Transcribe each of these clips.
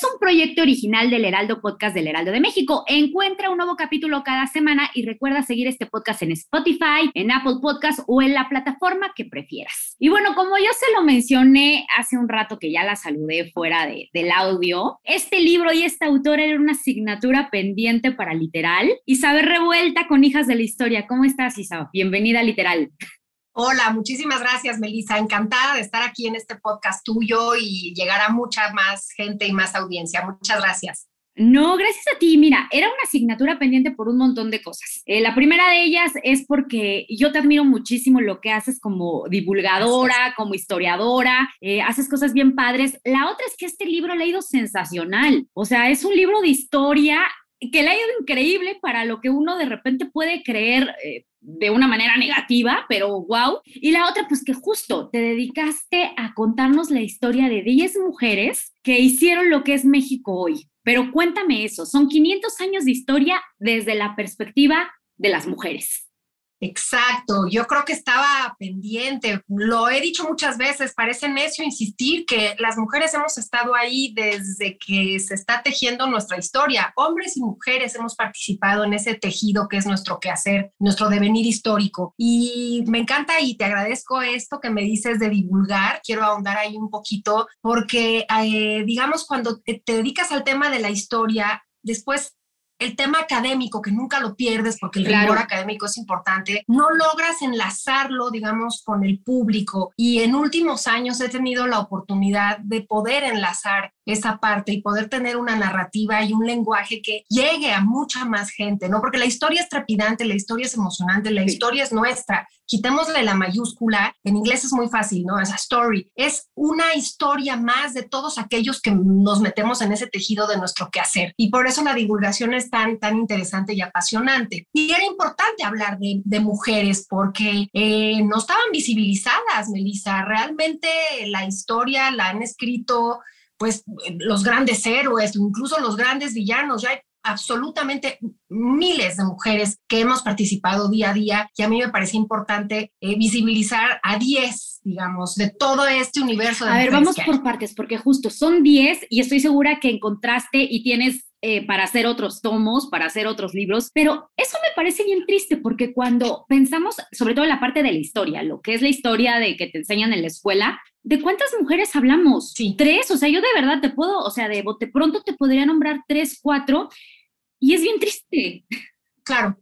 Es un proyecto original del Heraldo Podcast del Heraldo de México. Encuentra un nuevo capítulo cada semana y recuerda seguir este podcast en Spotify, en Apple Podcast o en la plataforma que prefieras. Y bueno, como yo se lo mencioné hace un rato que ya la saludé fuera de, del audio, este libro y este autor era una asignatura pendiente para Literal. Isabel Revuelta con Hijas de la Historia. ¿Cómo estás, Isabel? Bienvenida a Literal. Hola, muchísimas gracias, Melissa. Encantada de estar aquí en este podcast tuyo y llegar a mucha más gente y más audiencia. Muchas gracias. No, gracias a ti. Mira, era una asignatura pendiente por un montón de cosas. Eh, la primera de ellas es porque yo te admiro muchísimo lo que haces como divulgadora, como historiadora, eh, haces cosas bien padres. La otra es que este libro le ha ido sensacional. O sea, es un libro de historia que le ha ido increíble para lo que uno de repente puede creer eh, de una manera negativa, pero wow. Y la otra, pues que justo te dedicaste a contarnos la historia de 10 mujeres que hicieron lo que es México hoy. Pero cuéntame eso, son 500 años de historia desde la perspectiva de las mujeres. Exacto, yo creo que estaba pendiente, lo he dicho muchas veces, parece necio insistir que las mujeres hemos estado ahí desde que se está tejiendo nuestra historia. Hombres y mujeres hemos participado en ese tejido que es nuestro quehacer, nuestro devenir histórico. Y me encanta y te agradezco esto que me dices de divulgar, quiero ahondar ahí un poquito, porque eh, digamos cuando te dedicas al tema de la historia, después el tema académico, que nunca lo pierdes porque el rigor académico es importante, no logras enlazarlo, digamos, con el público. Y en últimos años he tenido la oportunidad de poder enlazar esa parte y poder tener una narrativa y un lenguaje que llegue a mucha más gente, ¿no? Porque la historia es trepidante, la historia es emocionante, la historia es nuestra. Quitémosle la mayúscula, en inglés es muy fácil, ¿no? Es a story. Es una historia más de todos aquellos que nos metemos en ese tejido de nuestro quehacer. Y por eso la divulgación es tan, tan interesante y apasionante. Y era importante hablar de, de mujeres porque eh, no estaban visibilizadas, Melissa. Realmente la historia la han escrito pues los grandes héroes, incluso los grandes villanos. Ya hay absolutamente miles de mujeres que hemos participado día a día y a mí me parece importante eh, visibilizar a 10, digamos, de todo este universo. De a ver, vamos por partes, porque justo son 10 y estoy segura que encontraste y tienes eh, para hacer otros tomos, para hacer otros libros, pero eso me parece bien triste porque cuando pensamos, sobre todo en la parte de la historia, lo que es la historia de que te enseñan en la escuela, ¿de cuántas mujeres hablamos? Sí. Tres, o sea, yo de verdad te puedo, o sea, de bote pronto te podría nombrar tres, cuatro, y es bien triste. Claro,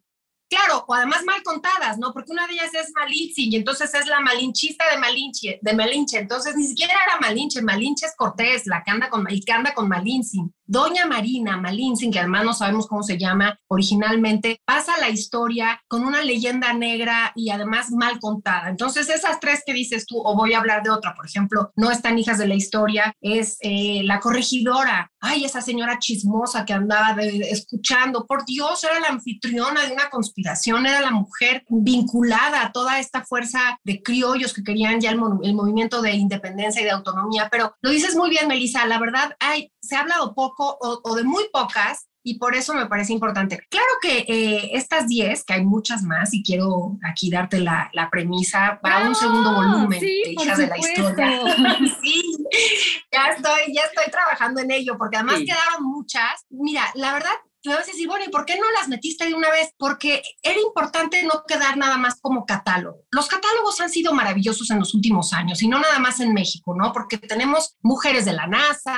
Claro, o además mal contadas, ¿no? Porque una de ellas es Malinche y entonces es la malinchista de Malinche, de Malinche. Entonces ni siquiera era Malinche, Malinche es Cortés, la que anda con, el que anda con Malintzin. Doña Marina Malintzin, que además no sabemos cómo se llama originalmente, pasa la historia con una leyenda negra y además mal contada. Entonces esas tres que dices tú, o voy a hablar de otra, por ejemplo, no están hijas de la historia, es eh, la corregidora. Ay, esa señora chismosa que andaba escuchando, por Dios, era la anfitriona de una conspiración era la mujer vinculada a toda esta fuerza de criollos que querían ya el, movimiento de independencia y de autonomía. Pero lo dices muy bien, Melissa, la verdad, hay, se ha hablado poco o, de muy pocas y por eso me parece importante. Claro que eh, estas 10, que hay muchas más, y quiero aquí darte la, premisa para un segundo volumen de Hijas de la Historia. sí, ya estoy, ya estoy trabajando en ello, porque además quedaron muchas. Mira, la verdad, vas a decir, bueno, ¿y por qué no las metiste de una vez? Porque era importante no quedar nada más como catálogo. Los catálogos han sido maravillosos en los últimos años y no nada más en México, ¿no? Porque tenemos mujeres de la NASA,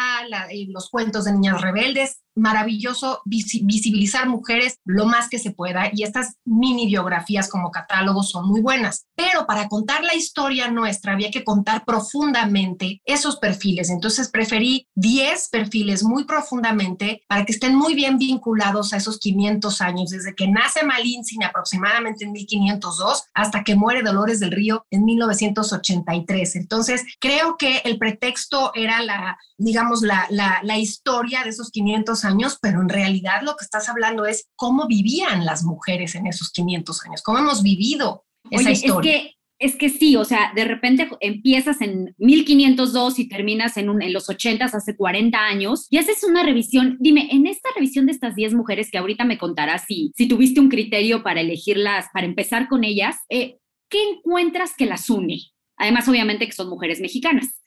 eh, los cuentos de niñas rebeldes, maravilloso visibilizar mujeres lo más que se pueda y estas mini biografías como catálogos son muy buenas. Pero para contar la historia nuestra había que contar profundamente esos perfiles. Entonces preferí 10 perfiles muy profundamente para que estén muy bien vinculados a esos 500 años, desde que nace Malintzin aproximadamente en 1502 hasta que muere Dolores del Río en 1983. Entonces creo que el pretexto era la, digamos, la, la, historia de esos 500 años, pero en realidad lo que estás hablando es cómo vivían las mujeres en esos 500 años, cómo hemos vivido esa historia. Es que es que sí, o sea, de repente empiezas en 1502 y terminas en, un, en los 80, hace 40 años, y haces una revisión. Dime, en esta revisión de estas 10 mujeres que ahorita me contarás si, si tuviste un criterio para elegirlas, para empezar con ellas, eh, ¿qué encuentras que las une? Además, obviamente que son mujeres mexicanas.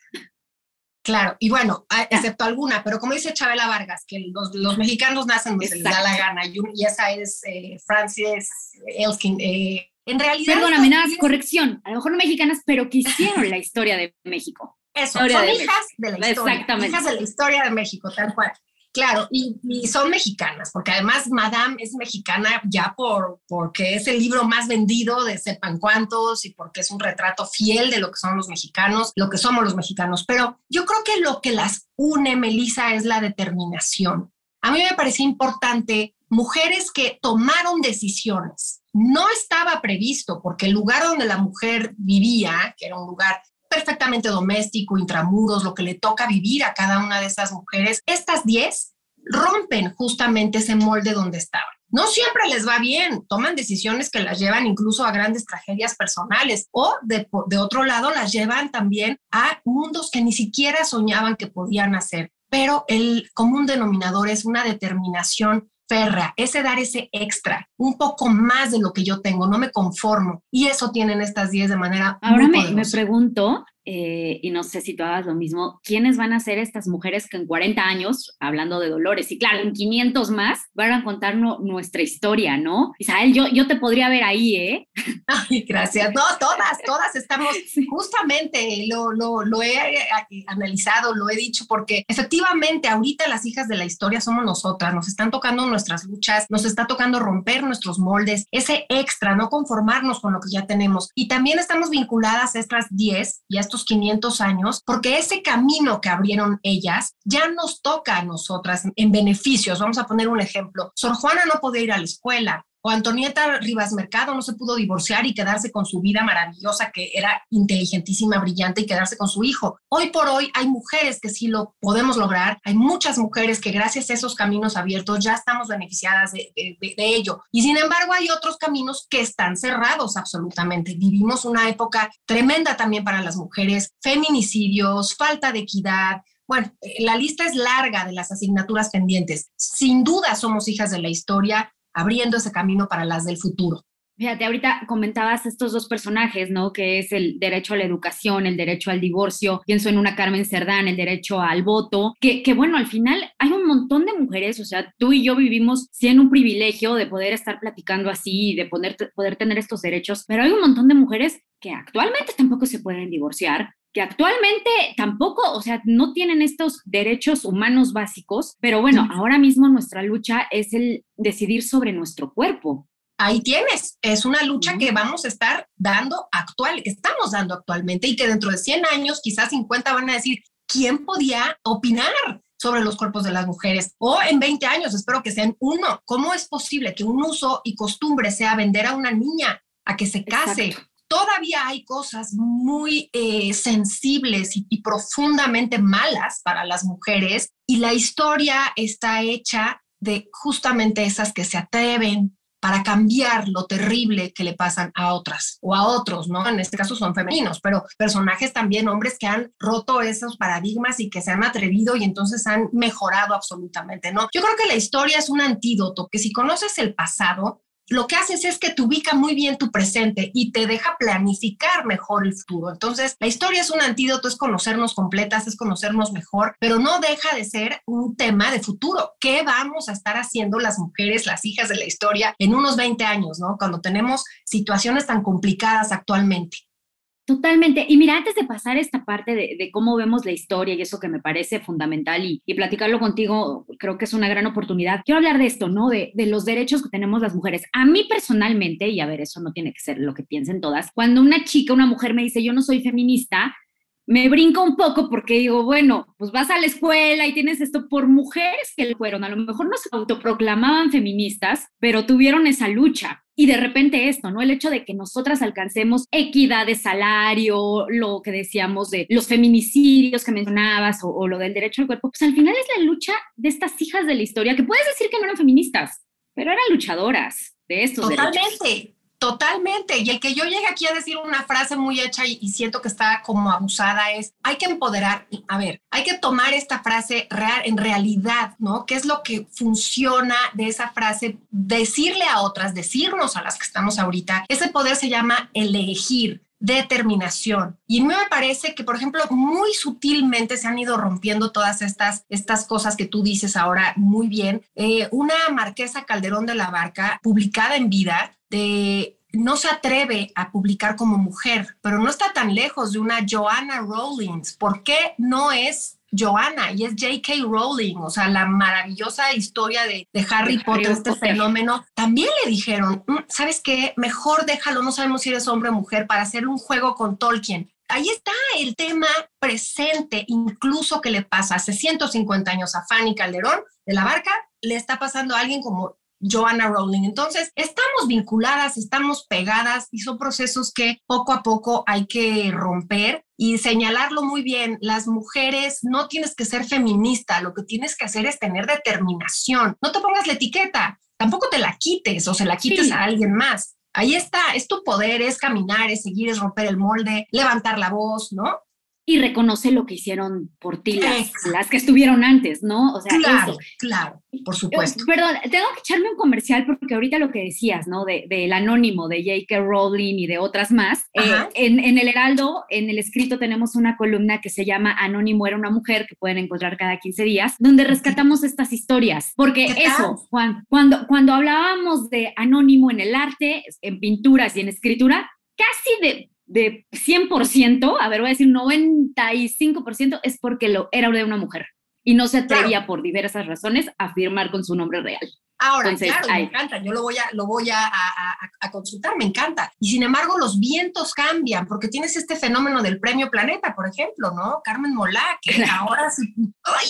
Claro, y bueno, excepto alguna, pero como dice Chabela Vargas, que los, los mexicanos nacen donde se les da la gana, y, esa es eh, Francis Elkin. Eh, en realidad. Perdóname, nada, corrección. A lo mejor no mexicanas, pero que hicieron la historia de México. Eso, son hijas de la historia. Exactamente. Hijas de la historia de México, tal cual. Claro, y, son mexicanas, porque además Madame es mexicana ya por porque es el libro más vendido de sepan cuántos y porque es un retrato fiel de lo que son los mexicanos, lo que somos los mexicanos. Pero yo creo que lo que las une, Melissa, es la determinación. A mí me parecía importante mujeres que tomaron decisiones. No estaba previsto porque el lugar donde la mujer vivía, que era un lugar perfectamente doméstico, intramuros, lo que le toca vivir a cada una de esas mujeres, estas 10 rompen justamente ese molde donde estaban. No siempre les va bien, toman decisiones que las llevan incluso a grandes tragedias personales o de, de otro lado las llevan también a mundos que ni siquiera soñaban que podían hacer. Pero el común denominador es una determinación férrea, ese dar ese extra, un poco más de lo que yo tengo, no me conformo. Y eso tienen estas 10 de manera... Ahora me, me, pregunto, eh, y no sé si tú hagas lo mismo, ¿quiénes van a ser estas mujeres que en 40 años, hablando de Dolores, y claro, en 500 más, van a contar nuestra historia, ¿no? Isabel, yo, yo te podría ver ahí, ¿eh? Ay, gracias. No, todas, todas estamos, justamente lo, lo, lo he eh, analizado, lo he dicho, porque efectivamente ahorita las hijas de la historia somos nosotras, nos están tocando nuestras luchas, nos está tocando romper nuestros moldes, ese extra, no conformarnos con lo que ya tenemos. Y también estamos vinculadas a estas 10 y a estos 500 años, porque ese camino que abrieron ellas ya nos toca a nosotras en beneficios. Vamos a poner un ejemplo. Sor Juana no podía ir a la escuela, o Antonieta Rivas Mercado no se pudo divorciar y quedarse con su vida maravillosa, que era inteligentísima, brillante, y quedarse con su hijo. Hoy por hoy hay mujeres que sí lo podemos lograr, hay muchas mujeres que gracias a esos caminos abiertos ya estamos beneficiadas de, ello. Y sin embargo hay otros caminos que están cerrados absolutamente. Vivimos una época tremenda también para las mujeres, feminicidios, falta de equidad, bueno, la lista es larga de las asignaturas pendientes. Sin duda somos hijas de la historia, abriendo ese camino para las del futuro. Fíjate, ahorita comentabas estos dos personajes, ¿no? Que es el derecho a la educación, el derecho al divorcio. Pienso en una Carmen Cerdán, el derecho al voto. Que, que bueno, al final hay un montón de mujeres, o sea, tú y yo vivimos en un privilegio de poder estar platicando así, de poder, poder tener estos derechos, pero hay un montón de mujeres que actualmente tampoco se pueden divorciar, que actualmente tampoco, o sea, no tienen estos derechos humanos básicos, pero bueno, ahora mismo nuestra lucha es el decidir sobre nuestro cuerpo. Ahí tienes, es una lucha que vamos a estar dando actual, que estamos dando actualmente y que dentro de 100 años, quizás 50 van a decir, ¿quién podía opinar sobre los cuerpos de las mujeres? O en 20 años, espero que sean uno. ¿Cómo es posible que un uso y costumbre sea vender a una niña a que se case? Todavía hay cosas muy eh, sensibles y, profundamente malas para las mujeres y la historia está hecha de justamente esas que se atreven para cambiar lo terrible que le pasan a otras o a otros, ¿no? En este caso son femeninos, pero personajes también, hombres que han roto esos paradigmas y que se han atrevido y entonces han mejorado absolutamente, ¿no? Yo creo que la historia es un antídoto, que si conoces el pasado, lo que haces es que te ubica muy bien tu presente y te deja planificar mejor el futuro. Entonces, la historia es un antídoto, es conocernos completas, es conocernos mejor, pero no deja de ser un tema de futuro. ¿Qué vamos a estar haciendo las mujeres, las hijas de la historia en unos 20 años, ¿no? Cuando tenemos situaciones tan complicadas actualmente. Totalmente. Y mira, antes de pasar esta parte de, cómo vemos la historia y eso que me parece fundamental y, platicarlo contigo, creo que es una gran oportunidad. Quiero hablar de esto, ¿no? De, de, los derechos que tenemos las mujeres. A mí personalmente, y a ver, eso no tiene que ser lo que piensen todas, cuando una chica, una mujer me dice, yo no soy feminista, me brinca un poco porque digo, bueno, pues vas a la escuela y tienes esto por mujeres que fueron, a lo mejor no se autoproclamaban feministas, pero tuvieron esa lucha. Y de repente esto, ¿no? El hecho de que nosotras alcancemos equidad de salario, lo que decíamos de los feminicidios que mencionabas o, lo del derecho al cuerpo, pues al final es la lucha de estas hijas de la historia que puedes decir que no eran feministas, pero eran luchadoras de estos Totalmente. Totalmente. Y el que yo llegue aquí a decir una frase muy hecha y, siento que está como abusada es, hay que empoderar, a ver, hay que tomar esta frase real, en realidad, ¿no? ¿Qué es lo que funciona de esa frase? Decirle a otras, decirnos a las que estamos ahorita, ese poder se llama elegir determinación. Y me parece que, por ejemplo, muy sutilmente se han ido rompiendo todas estas, estas cosas que tú dices ahora muy bien. Eh, una marquesa Calderón de la Barca, publicada en vida, no se atreve a publicar como mujer, pero no está tan lejos de una Joanna Rowling. ¿Por qué no es Joanna y es J.K. Rowling? O sea, la maravillosa historia de, Harry Potter, este fenómeno. También le dijeron, mm, ¿sabes qué? Mejor déjalo, no sabemos si eres hombre o mujer, para hacer un juego con Tolkien. Ahí está el tema presente, incluso que le pasa hace 150 años a Fanny Calderón de la Barca, le está pasando a alguien como Joanna Rowling. Entonces, estamos vinculadas, estamos pegadas y son procesos que poco a poco hay que romper y señalarlo muy bien. Las mujeres no tienes que ser feminista, lo que tienes que hacer es tener determinación. No te pongas la etiqueta, tampoco te la quites o se la quites a alguien más. Ahí está, es tu poder, es caminar, es seguir, es romper el molde, levantar la voz, ¿no? Y reconoce lo que hicieron por ti las, que estuvieron antes, ¿no? O sea, claro, claro, por supuesto. Perdón, tengo que echarme un comercial porque ahorita lo que decías, ¿no? Del de, anónimo, de J.K. Rowling y de otras más. Eh, en, en, El Heraldo, en el escrito, tenemos una columna que se llama Anónimo era una mujer, que pueden encontrar cada 15 días, donde rescatamos estas historias. Porque eso, Juan, cuando, cuando hablábamos de anónimo en el arte, en pinturas y en escritura, casi de de 100%, a ver, voy a decir 95%, es porque lo era de una mujer y no se atrevía por diversas razones a firmar con su nombre real. Ahora, claro, me encanta, yo lo voy, a, lo voy a, a, consultar, me encanta. Y sin embargo, los vientos cambian, porque tienes este fenómeno del premio Planeta, por ejemplo, ¿no? Carmen Molá, que ahora sí.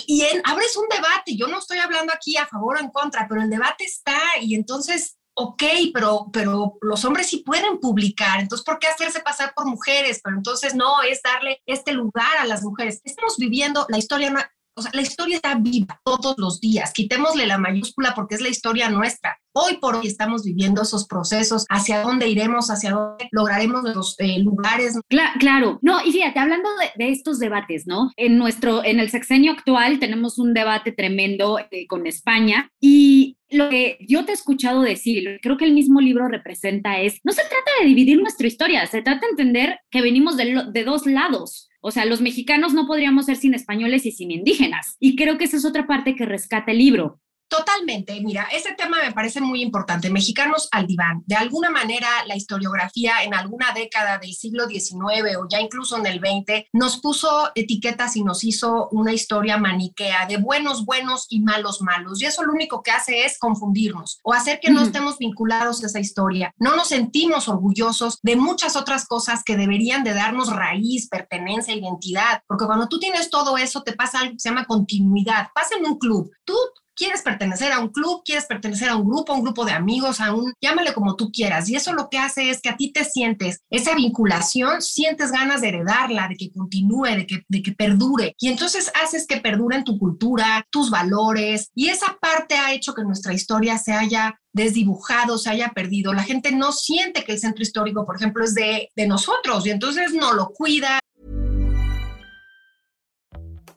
y en, abres un debate, yo no estoy hablando aquí a favor o en contra, pero el debate está, y entonces ok, pero, pero los hombres sí pueden publicar, entonces, ¿por qué hacerse pasar por mujeres? Pero entonces no, es darle este lugar a las mujeres. Estamos viviendo la historia, o sea, la historia está viva todos los días, quitémosle la mayúscula porque es la historia nuestra. Hoy por hoy estamos viviendo esos procesos, hacia dónde iremos, hacia dónde lograremos los eh, lugares. Claro, no, y fíjate, hablando de, estos debates, ¿no? En nuestro, en el sexenio actual tenemos un debate tremendo eh, con España y lo que yo te he escuchado decir, creo que el mismo libro representa es, no se trata de dividir nuestra historia, se trata de entender que venimos de, de dos lados. O sea, los mexicanos no podríamos ser sin españoles y sin indígenas. Y creo que esa es otra parte que rescata el libro. Totalmente, mira, ese tema me parece muy importante. Mexicanos al diván. De alguna manera, la historiografía en alguna década del siglo XIX o ya incluso en el XX nos puso etiquetas y nos hizo una historia maniquea de buenos buenos y malos malos. Y eso lo único que hace es confundirnos o hacer que no estemos vinculados a esa historia. No nos sentimos orgullosos de muchas otras cosas que deberían de darnos raíz, pertenencia, identidad. Porque cuando tú tienes todo eso, te pasa algo que se llama continuidad. Pasa en un club. Tú quieres pertenecer a un club, quieres pertenecer a un grupo, a un grupo de amigos, a un, llámale como tú quieras. Y eso lo que hace es que a ti te sientes esa vinculación, sientes ganas de heredarla, de que continúe, de que, de que perdure. Y entonces haces que perduren tu cultura, tus valores. Y esa parte ha hecho que nuestra historia se haya desdibujado, se haya perdido. La gente no siente que el centro histórico, por ejemplo, es de, de nosotros y entonces no lo cuida,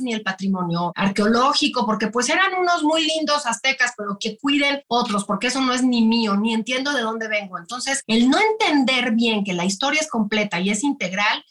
Ni el patrimonio arqueológico, porque pues eran unos muy lindos aztecas, pero que cuiden otros, porque eso no es ni mío, ni entiendo de dónde vengo. Entonces, el no entender bien que la historia es completa y es integral,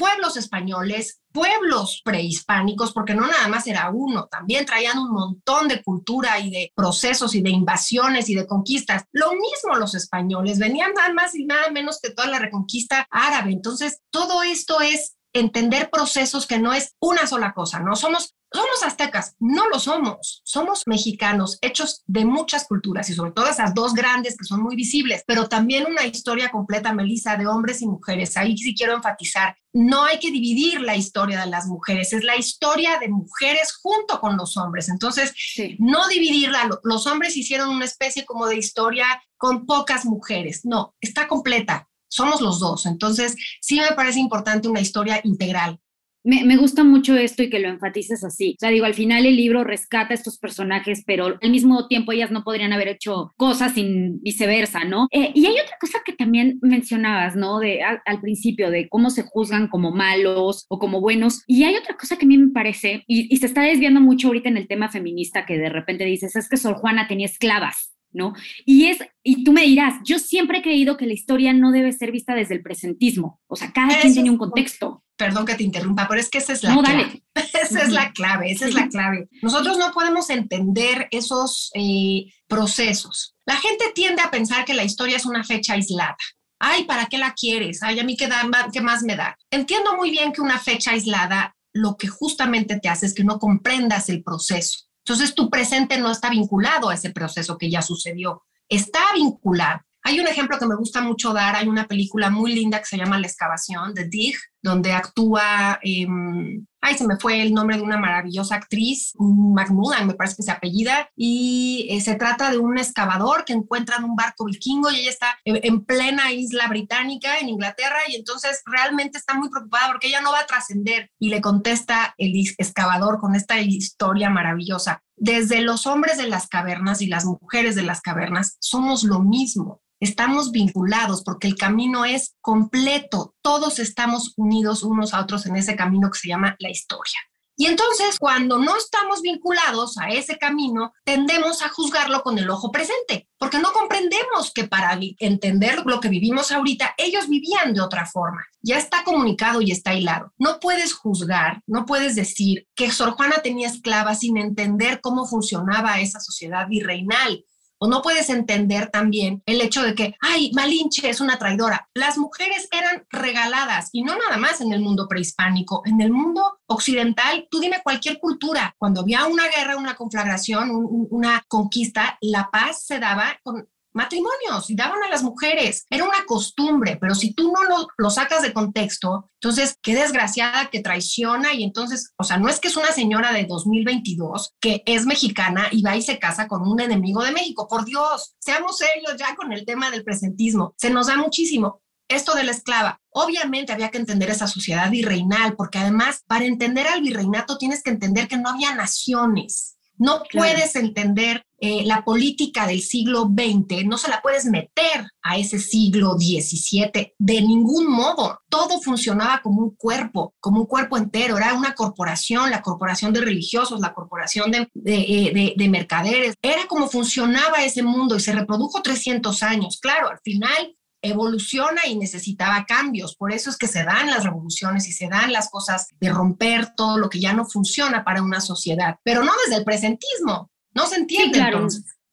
pueblos españoles, pueblos prehispánicos, porque no nada más era uno, también traían un montón de cultura y de procesos y de invasiones y de conquistas. Lo mismo los españoles, venían nada más y nada menos que toda la reconquista árabe. Entonces, todo esto es entender procesos que no es una sola cosa, no somos somos aztecas, no lo somos, somos mexicanos hechos de muchas culturas y sobre todo esas dos grandes que son muy visibles, pero también una historia completa, Melissa, de hombres y mujeres. Ahí sí quiero enfatizar, no hay que dividir la historia de las mujeres, es la historia de mujeres junto con los hombres. Entonces, no dividirla, los hombres hicieron una especie como de historia con pocas mujeres, no, está completa, somos los dos. Entonces, sí me parece importante una historia integral. Me, gusta mucho esto y que lo enfatices así. O sea, digo, al final el libro rescata a estos personajes, pero al mismo tiempo ellas no podrían haber hecho cosas sin viceversa, ¿no? Eh, y hay otra cosa que también mencionabas, ¿no? De, al principio, de cómo se juzgan como malos o como buenos. Y hay otra cosa que a mí me parece, y, y se está desviando mucho ahorita en el tema feminista, que de repente dices, es que Sor Juana tenía esclavas. ¿No? Y es, y tú me dirás, yo siempre he creído que la historia no debe ser vista desde el presentismo, o sea, cada quien tiene un contexto. Perdón que te interrumpa, pero es que esa es la clave. Esa es la clave, esa es la clave. Nosotros no podemos entender esos eh, procesos. La gente tiende a pensar que la historia es una fecha aislada. Ay, ¿para qué la quieres? Ay, a mí qué, da, qué más me da. Entiendo muy bien que una fecha aislada lo que justamente te hace es que no comprendas el proceso entonces tu presente no está vinculado a ese proceso que ya sucedió, está vinculado. Hay un ejemplo que me gusta mucho dar, hay una película muy linda que se llama La excavación, de Dig, donde actúa, em, ay, se me fue el nombre de una maravillosa actriz, McMullan, me parece que se apellida, y eh, se trata de un excavador que encuentra en un barco vikingo y ella está en, plena isla británica, en Inglaterra, y entonces realmente está muy preocupada porque ella no va a trascender. Y le contesta el excavador con esta historia maravillosa. Desde los hombres de las cavernas y las mujeres de las cavernas somos lo mismo estamos vinculados porque el camino es completo, todos estamos unidos unos a otros en ese camino que se llama la historia. Y entonces, cuando no estamos vinculados a ese camino, tendemos a juzgarlo con el ojo presente, porque no comprendemos que para entender lo que vivimos ahorita, ellos vivían de otra forma. Ya está comunicado y está hilado. No puedes juzgar, no puedes decir que Sor Juana tenía esclavas sin entender cómo funcionaba esa sociedad virreinal o no puedes entender también el hecho de que, ay, Malinche es una traidora. Las mujeres eran regaladas y no nada más en el mundo prehispánico, en el mundo occidental, tú dime cualquier cultura, cuando había una guerra, una conflagración, una conquista, la paz se daba con matrimonios y daban a las mujeres. Era una costumbre, pero si tú no lo, sacas de contexto, entonces qué desgraciada que traiciona y entonces, o sea, no es que es una señora de 2022 que es mexicana y va y se casa con un enemigo de México. Por Dios, seamos serios ya con el tema del presentismo. Se nos da muchísimo. Esto de la esclava, obviamente había que entender esa sociedad virreinal, porque además para entender al virreinato tienes que entender que no había naciones, no puedes entender eh, la política del siglo XX, no se la puedes meter a ese siglo XVII de ningún modo. Todo funcionaba como un cuerpo, como un cuerpo entero. Era una corporación, la corporación de religiosos, la corporación de, de, de mercaderes. Era como funcionaba ese mundo y se reprodujo 300 años. Claro, al final evoluciona y necesitaba cambios. Por eso es que se dan las revoluciones y se dan las cosas de romper todo lo que ya no funciona para una sociedad, pero no desde el presentismo. No se entiende. claro.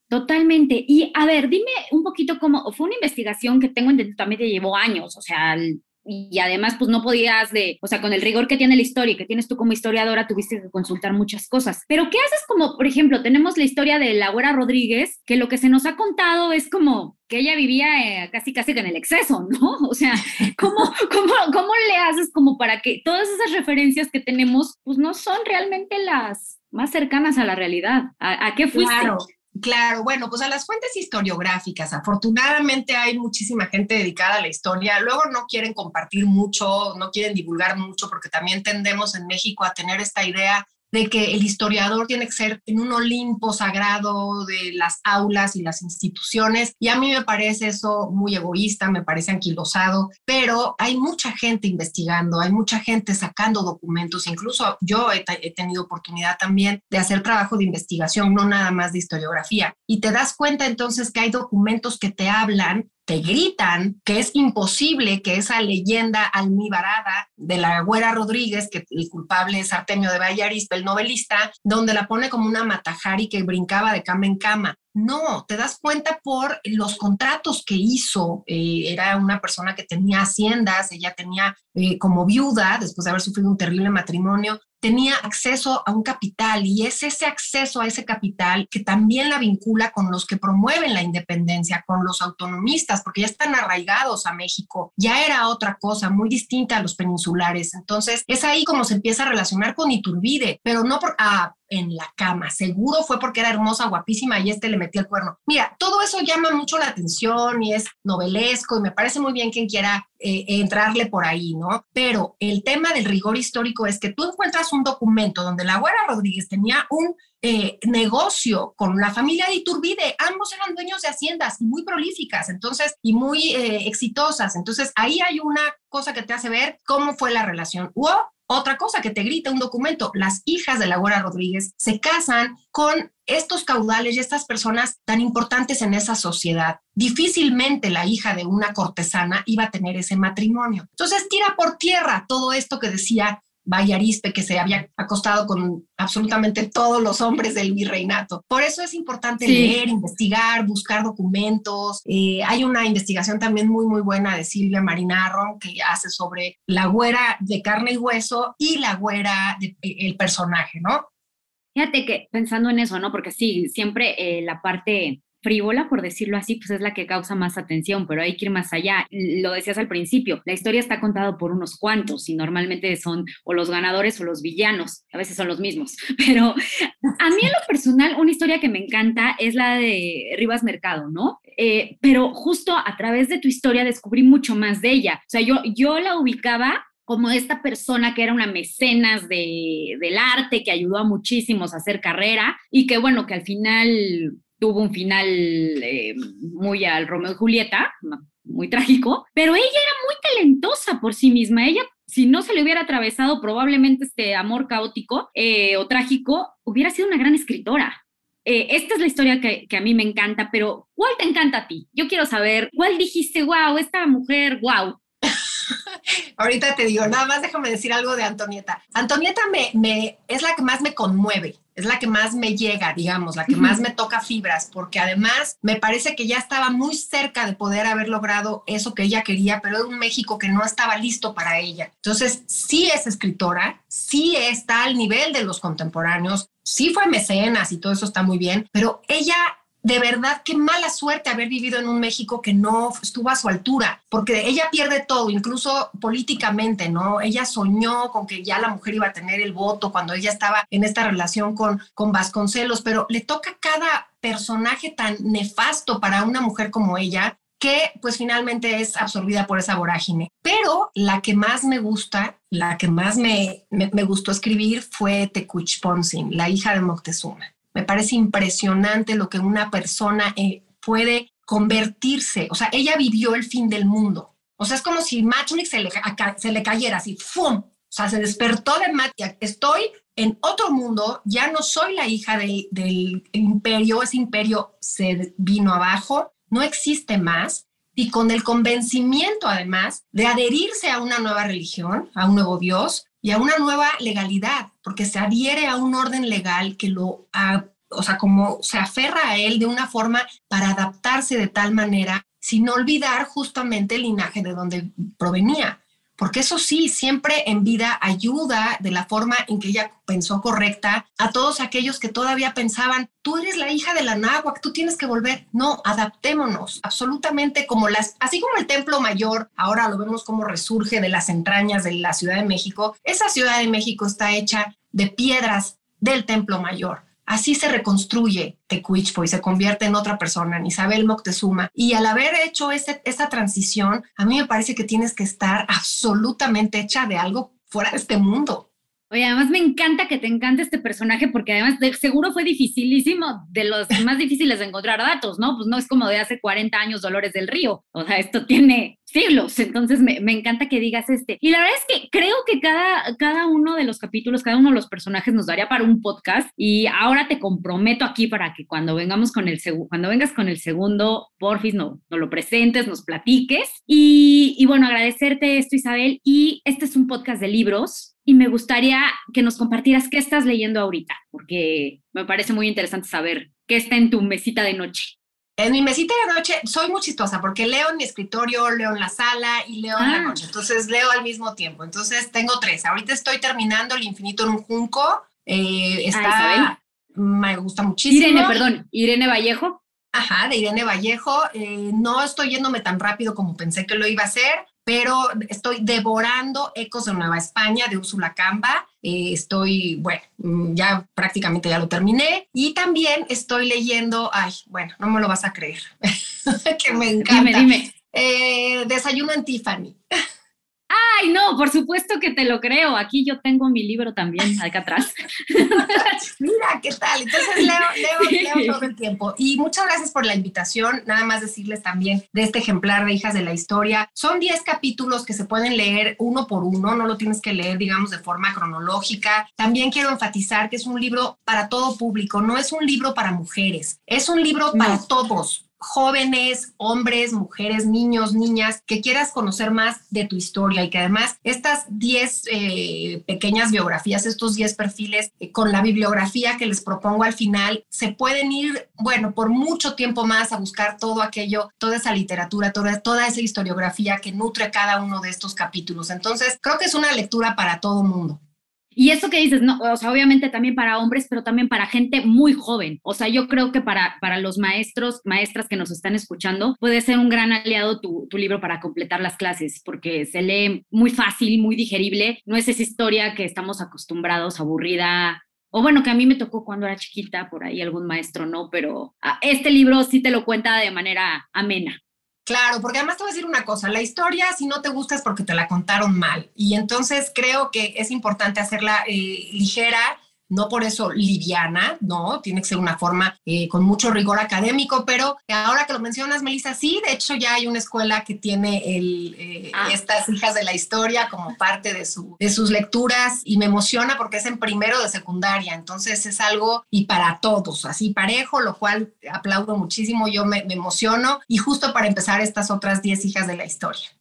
Totalmente. Y a ver, dime un poquito cómo fue una investigación que tengo entendido también te llevó años, o sea, y además pues no podías de, o sea, con el rigor que tiene la historia y que tienes tú como historiadora, tuviste que consultar muchas cosas. Pero ¿qué haces como, por ejemplo, tenemos la historia de la güera Rodríguez, que lo que se nos ha contado es como que ella vivía eh, casi casi en el exceso, ¿no? O sea, ¿cómo, cómo, ¿cómo le haces como para que todas esas referencias que tenemos pues no son realmente las más cercanas a la realidad? ¿A, qué fuiste? Claro. Claro, bueno, pues a las fuentes historiográficas. Afortunadamente hay muchísima gente dedicada a la historia. Luego no quieren compartir mucho, no quieren divulgar mucho, porque también tendemos en México a tener esta idea de que el historiador tiene que ser en un Olimpo sagrado de las aulas y las instituciones. Y a mí me parece eso muy egoísta, me parece anquilosado, pero hay mucha gente investigando, hay mucha gente sacando documentos. Incluso yo he, he tenido oportunidad también de hacer trabajo de investigación, no nada más de historiografía. Y te das cuenta entonces que hay documentos que te hablan te gritan que es imposible que esa leyenda almibarada de la güera Rodríguez, que el culpable es Artemio de Vallarispe, el novelista, donde la pone como una matajari que brincaba de cama en cama. No, te das cuenta por los contratos que hizo. Eh, era una persona que tenía haciendas, ella tenía eh, como viuda, después de haber sufrido un terrible matrimonio, tenía acceso a un capital y es ese acceso a ese capital que también la vincula con los que promueven la independencia, con los autonomistas, porque ya están arraigados a México. Ya era otra cosa muy distinta a los peninsulares. Entonces, es ahí como se empieza a relacionar con Iturbide, pero no por, ah, en la cama. Seguro fue porque era hermosa, guapísima y este le metía el cuerno. Mira, todo eso llama mucho la atención y es novelesco y me parece muy bien quien quiera eh, entrarle por ahí, ¿no? Pero el tema del rigor histórico es que tú encuentras un documento donde la abuela Rodríguez tenía un eh, negocio con la familia de Iturbide. Ambos eran dueños de haciendas muy prolíficas, entonces, y muy eh, exitosas. Entonces, ahí hay una cosa que te hace ver cómo fue la relación. O otra cosa que te grita un documento, las hijas de la Rodríguez se casan con estos caudales y estas personas tan importantes en esa sociedad. Difícilmente la hija de una cortesana iba a tener ese matrimonio. Entonces tira por tierra todo esto que decía Vallarispe, que se había acostado con absolutamente todos los hombres del virreinato. Por eso es importante leer, investigar, buscar documentos. Eh, hay una investigación también muy, muy buena de Silvia Marinarro que hace sobre la güera de carne y hueso y la güera del el personaje, ¿no? Fíjate que pensando en eso, ¿no? Porque sí, siempre eh, la parte frívola, por decirlo así, pues es la que causa más atención, pero hay que ir más allá. Lo decías al principio, la historia está contada por unos cuantos y normalmente son o los ganadores o los villanos, a veces son los mismos, pero a mí en lo personal, una historia que me encanta es la de Rivas Mercado, ¿no? Eh, pero justo a través de tu historia descubrí mucho más de ella. O sea, yo, yo la ubicaba como esta persona que era una mecenas de, del arte, que ayudó a muchísimos a hacer carrera y que bueno, que al final tuvo un final eh, muy al Romeo y Julieta, muy trágico, pero ella era muy talentosa por sí misma. Ella, si no se le hubiera atravesado probablemente este amor caótico eh, o trágico, hubiera sido una gran escritora. Eh, esta es la historia que, que, a mí me encanta, pero ¿cuál te encanta a ti? Yo quiero saber, ¿cuál dijiste, wow, esta mujer, wow? Ahorita te digo, nada más déjame decir algo de Antonieta. Antonieta me, me, es la que más me conmueve, es la que más me llega, digamos, la que más me toca fibras, porque además me parece que ya estaba muy cerca de poder haber logrado eso que ella quería, pero era un México que no estaba listo para ella. Entonces, sí es escritora, sí está al nivel de los contemporáneos, sí fue mecenas y todo eso está muy bien, pero ella de verdad qué mala suerte haber vivido en un México que no estuvo a su altura, porque ella pierde todo, incluso políticamente, ¿no? Ella soñó con que ya la mujer iba a tener el voto cuando ella estaba en esta relación con, con Vasconcelos, pero le toca cada personaje tan nefasto para una mujer como ella que pues finalmente es absorbida por esa vorágine. Pero la que más me gusta, la que más me, me, me gustó escribir fue Tecuch Ponsin, la hija de Moctezuma. Me parece impresionante lo que una persona eh, puede convertirse. O sea, ella vivió el fin del mundo. O sea, es como si Machunik se le, se le cayera así, ¡fum! O sea, se despertó de Matia. Estoy en otro mundo, ya no soy la hija del imperio, ese imperio se vino abajo, no existe más. Y con el convencimiento, además, de adherirse a una nueva religión, a un nuevo Dios, y a una nueva legalidad, porque se adhiere a un orden legal que lo, o sea, como se aferra a él de una forma para adaptarse de tal manera, sin olvidar justamente el linaje de donde provenía. Porque eso sí, siempre en vida ayuda de la forma en que ella pensó correcta a todos aquellos que todavía pensaban, tú eres la hija de la náhuatl, tú tienes que volver. No, adaptémonos, absolutamente como las, así como el Templo Mayor, ahora lo vemos como resurge de las entrañas de la Ciudad de México, esa Ciudad de México está hecha de piedras del Templo Mayor. Así se reconstruye Tecuichpo y se convierte en otra persona, en Isabel Moctezuma. Y al haber hecho ese, esa transición, a mí me parece que tienes que estar absolutamente hecha de algo fuera de este mundo. Oye, además me encanta que te encante este personaje porque además de, seguro fue dificilísimo, de los más difíciles de encontrar datos, ¿no? Pues no es como de hace 40 años Dolores del Río, o sea, esto tiene siglos, entonces me, me, encanta que digas este. Y la verdad es que creo que cada, cada uno de los capítulos, cada uno de los personajes nos daría para un podcast y ahora te comprometo aquí para que cuando vengamos con el cuando vengas con el segundo, porfis, no, no lo presentes, nos platiques. Y, y bueno, agradecerte esto, Isabel. Y este es un podcast de libros y me gustaría que nos compartieras qué estás leyendo ahorita, porque me parece muy interesante saber qué está en tu mesita de noche. En mi mesita de noche soy muy chistosa porque leo en mi escritorio, leo en la sala y leo en la ah. noche. Entonces leo al mismo tiempo. Entonces tengo tres. Ahorita estoy terminando El infinito en un junco. Eh, está, me gusta muchísimo. Irene, perdón, Irene Vallejo. Ajá, de Irene Vallejo. Eh, no estoy yéndome tan rápido como pensé que lo iba a hacer, pero estoy devorando Ecos de Nueva España de Úrsula Camba. Eh, estoy, bueno, mm, ya prácticamente ya lo terminé. Y también estoy leyendo, ay, bueno, no me lo vas a creer, que me encanta. Dime, dime. Eh, Desayuno en Tiffany. Ay, no, por supuesto que te lo creo. Aquí yo tengo mi libro también, acá atrás. Mira, ¿qué tal? Entonces leo, leo, leo todo el tiempo. Y muchas gracias por la invitación. Nada más decirles también de este ejemplar de Hijas de la Historia. Son 10 capítulos que se pueden leer uno por uno, no lo tienes que leer, digamos, de forma cronológica. También quiero enfatizar que es un libro para todo público, no es un libro para mujeres, es un libro para todos jóvenes, hombres, mujeres, niños, niñas, que quieras conocer más de tu historia y que además estas 10 eh, pequeñas biografías, estos 10 perfiles, eh, con la bibliografía que les propongo al final, se pueden ir, bueno, por mucho tiempo más a buscar todo aquello, toda esa literatura, toda, toda esa historiografía que nutre cada uno de estos capítulos. Entonces, creo que es una lectura para todo mundo. Y eso que dices, no, o sea, obviamente también para hombres, pero también para gente muy joven. O sea, yo creo que para, para los maestros, maestras que nos están escuchando, puede ser un gran aliado tu, tu libro para completar las clases, porque se lee muy fácil, muy digerible. No es esa historia que estamos acostumbrados, aburrida, o bueno, que a mí me tocó cuando era chiquita, por ahí algún maestro no, pero ah, este libro sí te lo cuenta de manera amena. Claro, porque además te voy a decir una cosa, la historia si no te gusta es porque te la contaron mal. Y entonces creo que es importante hacerla eh, ligera no por eso liviana, no, tiene que ser una forma eh, con mucho rigor académico, pero ahora que lo mencionas, Melissa, sí, de hecho ya hay una escuela que tiene el, eh, ah. estas hijas de la historia como parte de, su, de sus lecturas y me emociona porque es en primero de secundaria, entonces es algo y para todos, así parejo, lo cual aplaudo muchísimo, yo me, me emociono y justo para empezar estas otras 10 hijas de la historia.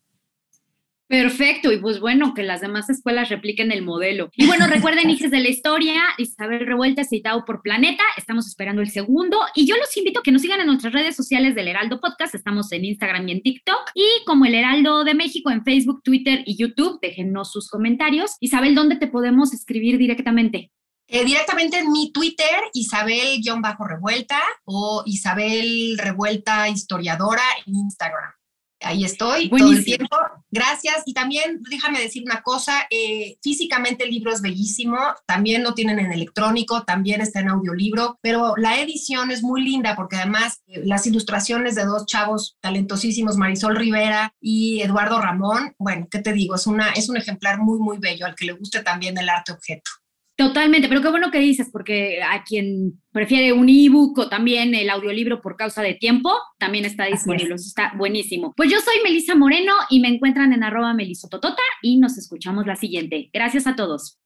Perfecto, y pues bueno, que las demás escuelas repliquen el modelo. Y bueno, recuerden, hijas de la Historia, Isabel Revuelta, citado por Planeta, estamos esperando el segundo, y yo los invito a que nos sigan en nuestras redes sociales del Heraldo Podcast, estamos en Instagram y en TikTok, y como el Heraldo de México en Facebook, Twitter y YouTube, déjennos sus comentarios. Isabel, ¿dónde te podemos escribir directamente? Eh, directamente en mi Twitter, Isabel-Revuelta o Isabel Revuelta Historiadora en Instagram. Ahí estoy todo el tiempo. Gracias. Y también déjame decir una cosa, eh, físicamente el libro es bellísimo, también lo tienen en electrónico, también está en audiolibro, pero la edición es muy linda porque además eh, las ilustraciones de dos chavos talentosísimos, Marisol Rivera y Eduardo Ramón, bueno, ¿qué te digo? Es, una, es un ejemplar muy, muy bello al que le guste también el arte objeto. Totalmente, pero qué bueno que dices, porque a quien prefiere un ebook o también el audiolibro por causa de tiempo, también está disponible, está buenísimo. Pues yo soy Melisa Moreno y me encuentran en arroba melisototota y nos escuchamos la siguiente. Gracias a todos.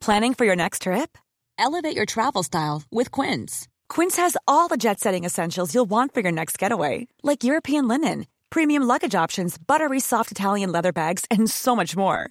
Planning for your next trip? Elevate your travel style with Quince. Quince has all the jet-setting essentials you'll want for your next getaway, like European linen, premium luggage options, buttery soft Italian leather bags, and so much more.